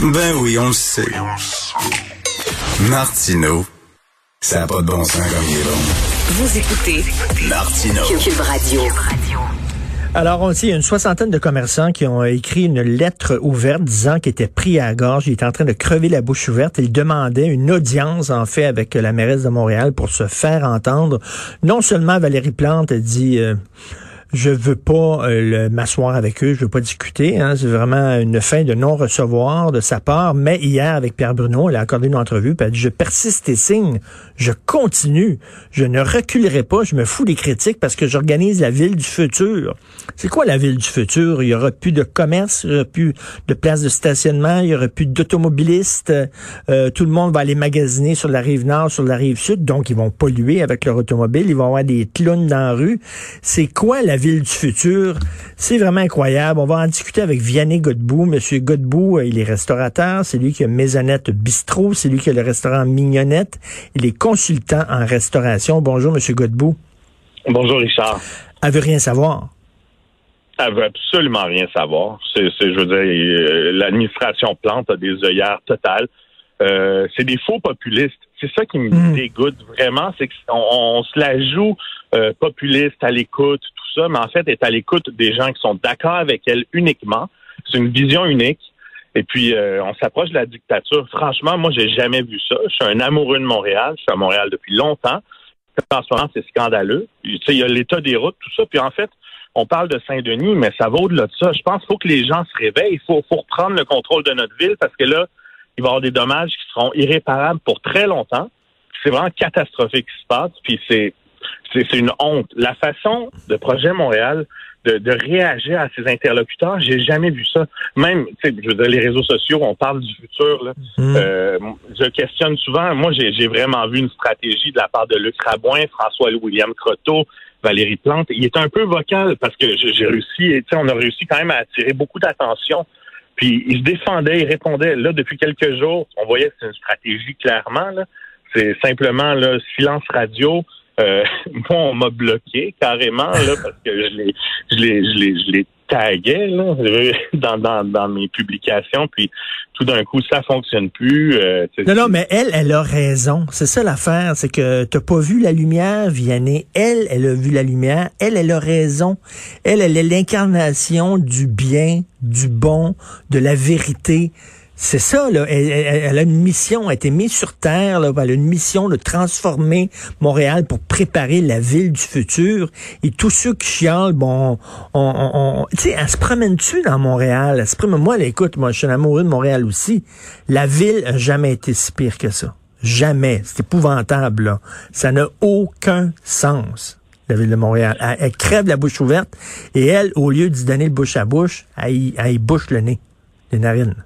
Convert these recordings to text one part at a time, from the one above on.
Ben oui, on le sait. Martino, ça n'a pas de bon sens comme il est bon. Vous écoutez Martino. Cube Radio. Alors, on sait, il y a une soixantaine de commerçants qui ont écrit une lettre ouverte disant qu'ils étaient pris à la gorge, ils étaient en train de crever la bouche ouverte. Ils demandaient une audience, en fait, avec la mairesse de Montréal pour se faire entendre. Non seulement Valérie Plante a dit... euh, je veux pas euh, m'asseoir avec eux, je veux pas discuter. Hein, c'est vraiment une fin de non-recevoir de sa part. Mais hier, avec Pierre Bruno, elle a accordé une entrevue, puis a dit, je persiste et signe, je continue, je ne reculerai pas, je me fous des critiques parce que j'organise la ville du futur. C'est quoi la ville du futur? Il y aura plus de commerce, il y aura plus de places de stationnement, il y aura plus d'automobilistes, euh, tout le monde va aller magasiner sur la rive nord, sur la rive sud, donc ils vont polluer avec leur automobile, ils vont avoir des clowns dans la rue. C'est quoi la ville du futur? C'est vraiment incroyable. On va en discuter avec Vianney Godbout. Monsieur Godbout, euh, il est restaurateur, c'est lui qui a Maisonnette Bistrot, c'est lui qui a le restaurant Mignonnette. Il est consultant en restauration. Bonjour, Monsieur Godbout. Bonjour Richard. Elle veut rien savoir. Elle veut absolument rien savoir. C'est, je veux dire, euh, l'administration Plante a des œillères totales. Euh, c'est des faux populistes. C'est ça qui me Mm. dégoûte vraiment, c'est qu'on on se la joue euh, populiste à l'écoute, ça, mais en fait, est à l'écoute des gens qui sont d'accord avec elle uniquement. C'est une vision unique. Et puis, euh, on s'approche de la dictature. Franchement, moi, j'ai jamais vu ça. Je suis un amoureux de Montréal. Je suis à Montréal depuis longtemps. En ce moment, c'est scandaleux. Il y a l'état des routes, tout ça. Puis en fait, on parle de Saint-Denis, mais ça va au-delà de ça. Je pense qu'il faut que les gens se réveillent. Il faut, faut reprendre le contrôle de notre ville parce que là, il va y avoir des dommages qui seront irréparables pour très longtemps. C'est vraiment catastrophique ce qui se passe. Puis c'est c'est c'est une honte. La façon de Projet Montréal de, de réagir à ses interlocuteurs, j'ai jamais vu ça. Même, tu sais, je veux dire, les réseaux sociaux, on parle du futur. Là. Mm. Euh, je questionne souvent. Moi, j'ai j'ai vraiment vu une stratégie de la part de Luc Rabouin, François-William Croteau, Valérie Plante. Il est un peu vocal parce que j'ai réussi, tu sais, on a réussi quand même à attirer beaucoup d'attention. Puis il se défendait, il répondait. Là, depuis quelques jours, on voyait que c'est une stratégie clairement. Là. C'est simplement là, silence radio. Euh, moi, on m'a bloqué carrément là, parce que je l'ai, je l'ai, je l'ai, je l'ai tagué là, dans, dans, dans mes publications. Puis tout d'un coup, ça fonctionne plus. Euh, Non, non, mais elle, elle a raison. C'est ça l'affaire, c'est que t'as pas vu la lumière, Vianney. Elle, elle a vu la lumière. Elle, elle a raison. Elle, elle est l'incarnation du bien, du bon, de la vérité. C'est ça, là. Elle, a une mission, elle a été mise sur Terre, là. Elle a une mission de transformer Montréal pour préparer la ville du futur. Et tous ceux qui chialent, bon, on, on, on- tu sais, elle se promène-tu dans Montréal? Elle se promène, moi, là, écoute, moi, je suis amoureux de Montréal aussi. La ville a jamais été si pire que ça. Jamais. C'est épouvantable, là. Ça n'a aucun sens, la ville de Montréal. Elle, crève la bouche ouverte et elle, au lieu d'y donner le bouche à bouche, elle, elle bouche le nez, les narines.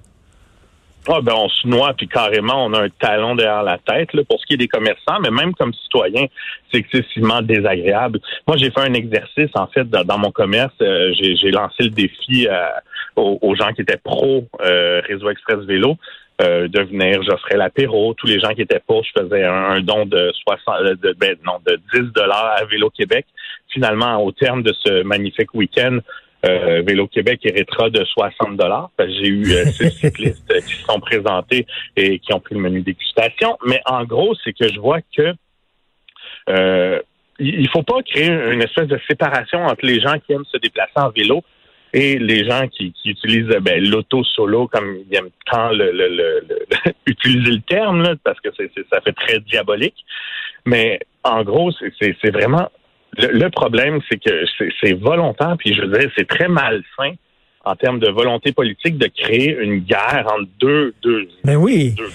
Ah, ben, on se noie, puis carrément, on a un talon derrière la tête, là, pour ce qui est des commerçants, mais même comme citoyen, c'est excessivement désagréable. Moi, j'ai fait un exercice, en fait, dans, mon commerce. euh, j'ai, lancé le défi euh, aux, aux gens qui étaient pro euh, Réseau Express Vélo euh, de venir, j'offrais l'apéro. Tous les gens qui étaient pour, je faisais un, un don de 60, euh, de, ben, non, de 10 dollars à Vélo Québec. Finalement, au terme de ce magnifique week-end, euh, Vélo Québec héritera de 60 dollars. J'ai eu euh, six cyclistes euh, qui se sont présentés et qui ont pris le menu dégustation. Mais en gros, c'est que je vois que euh, il faut pas créer une espèce de séparation entre les gens qui aiment se déplacer en vélo et les gens qui, qui utilisent ben, l'auto solo comme ils aiment tant le, le, le- le- utiliser le terme là, parce que c'est, c'est- ça fait très diabolique. Mais en gros, c'est, c'est, c'est vraiment le, le problème, c'est que c'est, c'est volontaire, puis je veux dire, c'est très malsain en termes de volonté politique de créer une guerre entre deux deux Mais oui. deux-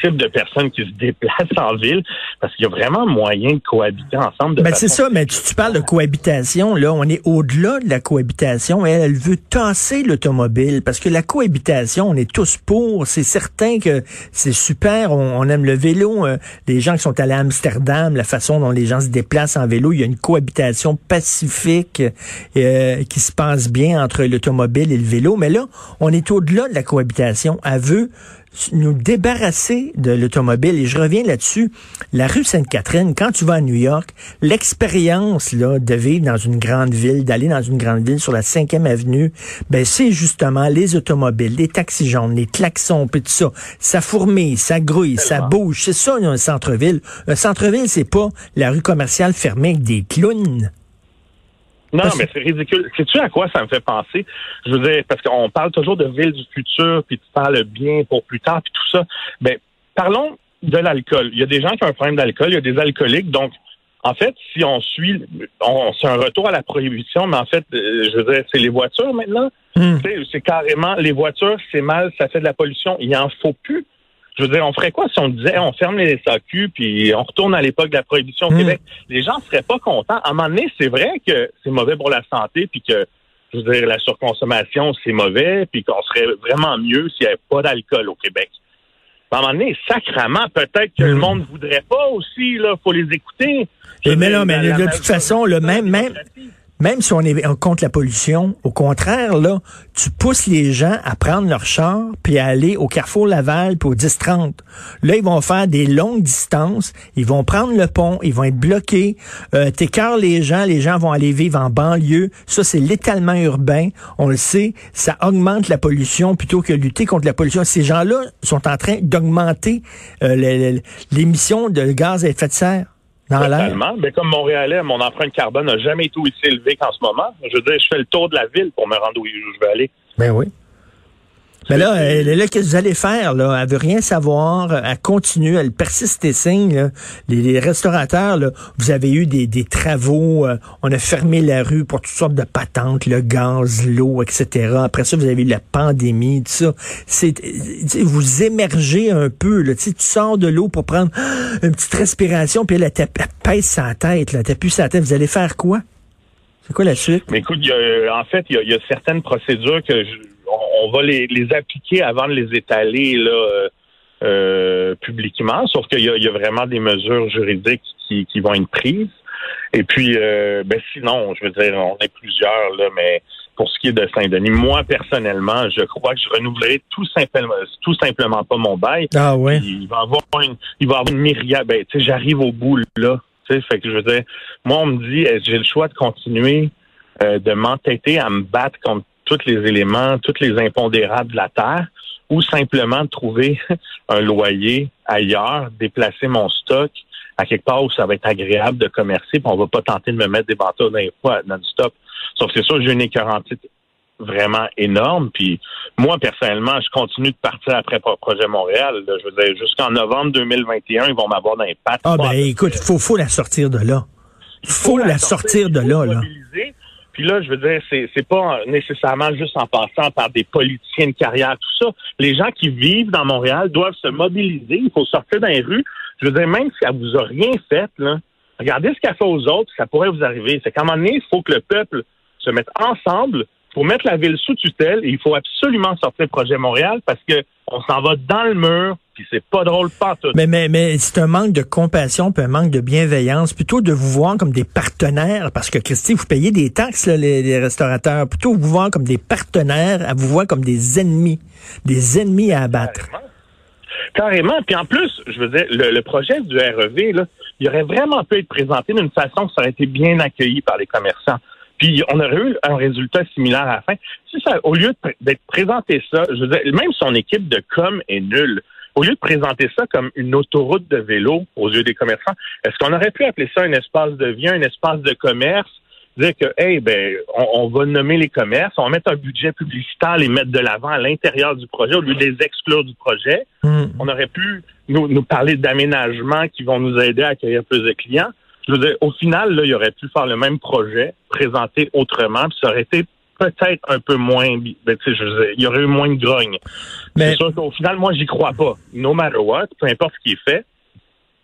type de personnes qui se déplacent en ville parce qu'il y a vraiment moyen de cohabiter ensemble. De ben c'est ça, mais tu, parles de cohabitation, là, on est au-delà de la cohabitation. Elle, elle veut tasser l'automobile parce que la cohabitation, on est tous pour. C'est certain que c'est super, on, aime le vélo. Euh, les gens qui sont allés à Amsterdam, la façon dont les gens se déplacent en vélo, il y a une cohabitation pacifique euh, qui se passe bien entre l'automobile et le vélo. Mais là, on est au-delà de la cohabitation. Elle veut nous débarrasser de l'automobile. Et je reviens là-dessus. La rue Sainte-Catherine, quand tu vas à New York, l'expérience là de vivre dans une grande ville, d'aller dans une grande ville sur la 5e avenue, ben c'est justement les automobiles, les taxis jaunes, les klaxons, puis tout ça. Ça fourmille, ça grouille, ça bouge. C'est ça un centre-ville. Un centre-ville, c'est pas la rue commerciale fermée avec des clowns. Non, mais c'est ridicule. Sais-tu à quoi ça me fait penser? Je veux dire, parce qu'on parle toujours de ville du futur, puis tu parles bien pour plus tard, puis tout ça. Ben, parlons de l'alcool. Il y a des gens qui ont un problème d'alcool, il y a des alcooliques, donc en fait, si on suit, on, c'est un retour à la prohibition, mais en fait, euh, je veux dire, c'est les voitures maintenant. Hmm. C'est carrément les voitures, c'est mal, ça fait de la pollution. Il en faut plus. Je veux dire, on ferait quoi si on disait on ferme les SAQ puis on retourne à l'époque de la prohibition au hmm. Québec? Les gens seraient pas contents. À un moment donné, c'est vrai que c'est mauvais pour la santé puis que, je veux dire, la surconsommation, c'est mauvais puis qu'on serait vraiment mieux s'il n'y avait pas d'alcool au Québec. À un moment donné, sacrement, peut-être que le hmm. monde voudrait pas aussi, là. Faut les écouter. mais non, mais de toute façon, le même, même, même si on est contre la pollution, au contraire, là, tu pousses les gens à prendre leur char puis à aller au Carrefour Laval puis au 10-30. Là, ils vont faire des longues distances, ils vont prendre le pont, ils vont être bloqués, euh, t'écœures les gens, les gens vont aller vivre en banlieue. Ça, c'est l'étalement urbain. On le sait, ça augmente la pollution plutôt que lutter contre la pollution. Ces gens-là sont en train d'augmenter euh, l'émission de gaz à effet de serre. Totalement. Mais comme Montréalais, mon empreinte carbone n'a jamais été aussi élevée qu'en ce moment. Je veux dire, je fais le tour de la ville pour me rendre où je veux aller. Ben oui. Mais là, elle, là, qu'est-ce que vous allez faire? Là? Elle veut rien savoir. Elle continue, elle persiste et signe. Les, restaurateurs, là, vous avez eu des, des travaux. Euh, on a fermé la rue pour toutes sortes de patentes, le gaz, l'eau, etc. Après ça, vous avez eu la pandémie, tout ça. C'est, vous émergez un peu. Là, tu sors de l'eau pour prendre une petite respiration, puis elle, elle, elle pèse sa tête. Là, plus sa tête. Vous allez faire quoi? C'est quoi la suite? Mais écoute, y a, en fait, il y, y a, certaines procédures que je on, va les, appliquer avant de les étaler là, euh, euh, publiquement, sauf qu'il y, a, vraiment des mesures juridiques qui, vont être prises. Et puis, euh, ben sinon, je veux dire, on est plusieurs, là, mais pour ce qui est de Saint-Denis, moi, personnellement, je crois que je renouvellerai tout simplement, tout simplement pas mon bail. Ah ouais. Il va avoir une, il va avoir une myriade. Ben, tu sais, j'arrive au bout, là. Tu sais, fait que je veux dire, moi, on me dit, j'ai le choix de continuer de m'entêter à me battre contre tous les éléments, tous les impondérables de la terre, ou simplement trouver un loyer ailleurs, déplacer mon stock à quelque part où ça va être agréable de commercer, puis on va pas tenter de me mettre des bateaux d'un fois non-stop. Sauf que c'est sûr, j'ai une écœurantite vraiment énorme. Puis moi, personnellement, je continue de partir après Projet Montréal. Je veux dire, jusqu'en novembre 2021, ils vont m'avoir dans les pattes. Ah ben écoute, faut, faut la sortir de là. Il faut, la sortir, de là. là. Puis là, je veux dire, c'est, c'est pas nécessairement juste en passant par des politiciens de carrière, tout ça. Les gens qui vivent dans Montréal doivent se mobiliser. Il faut sortir dans les rues. Je veux dire, même si elle vous a rien fait, regardez ce qu'elle fait aux autres, ça pourrait vous arriver. C'est qu'à un moment donné, il faut que le peuple se mette ensemble pour mettre la ville sous tutelle et il faut absolument sortir le projet Montréal parce que on s'en va dans le mur c'est pas drôle pas tout. Mais, mais, mais c'est un manque de compassion, puis un manque de bienveillance, plutôt de vous voir comme des partenaires, parce que Christy, vous payez des taxes, les, restaurateurs, plutôt vous voir comme des partenaires, à vous voir comme des ennemis, des ennemis à abattre. Carrément. Puis en plus, je veux dire, le, projet du REV, là, il aurait vraiment pu être présenté d'une façon qui aurait été bien accueilli par les commerçants. Puis on aurait eu un résultat similaire à la fin. Si ça, au lieu d'être présenté ça, je veux dire, même son équipe de com est nulle au lieu de présenter ça comme une autoroute de vélo aux yeux des commerçants, est-ce qu'on aurait pu appeler ça un espace de vie, un espace de commerce? Dire que, hey, ben, on, va nommer les commerces, on va mettre un budget publicitaire, les mettre de l'avant à l'intérieur du projet au lieu de les exclure du projet. Hmm. On aurait pu nous, parler d'aménagements qui vont nous aider à accueillir plus de clients. Je veux dire, au final, là, il aurait pu faire le même projet, présenté autrement, puis ça aurait été peut-être un peu moins, ben, tu sais, il y aurait eu moins de grogne. Mais... C'est sûr qu'au final, moi, j'y crois pas. No matter what, peu importe ce qui est fait,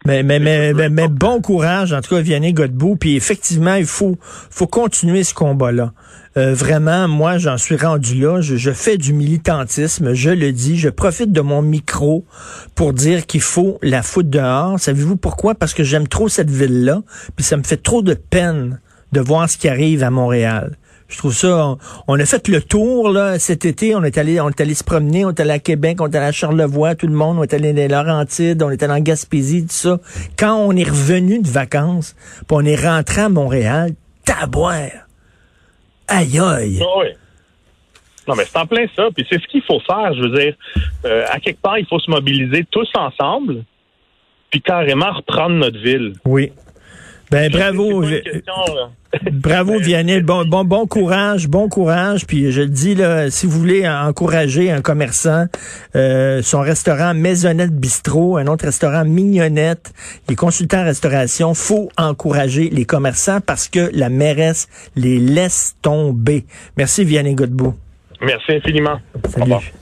mais, mais, mais, mais, bon courage, en tout cas, Vianney Godbout. Puis effectivement, il faut, faut continuer ce combat-là. Euh, vraiment, moi, j'en suis rendu là. Je, je, fais du militantisme, je le dis. Je profite de mon micro pour dire qu'il faut la foutre dehors. Savez-vous pourquoi? Parce que j'aime trop cette ville-là. Puis ça me fait trop de peine de voir ce qui arrive à Montréal. Je trouve ça. On, a fait le tour là cet été. On est allé, on est allé se promener. On est allé à Québec, on est allé à Charlevoix, tout le monde. On est allé dans Laurentides, on est allé en Gaspésie, tout ça. Quand on est revenu de vacances, puis on est rentré à Montréal, taboire. Aïe aïe. Ah oui. Non, mais c'est en plein ça. Puis c'est ce qu'il faut faire. Je veux dire, euh, à quelque part, il faut se mobiliser tous ensemble, puis carrément reprendre notre ville. Oui. Ben bravo. Bravo Vianney, bon, bon, bon courage, bon courage. Puis je le dis là, si vous voulez encourager un commerçant, euh, son restaurant Maisonnette Bistrot, un autre restaurant Mignonnette, les consultants en restauration, faut encourager les commerçants parce que la mairesse les laisse tomber. Merci Vianney Godbout. Merci infiniment. Salut.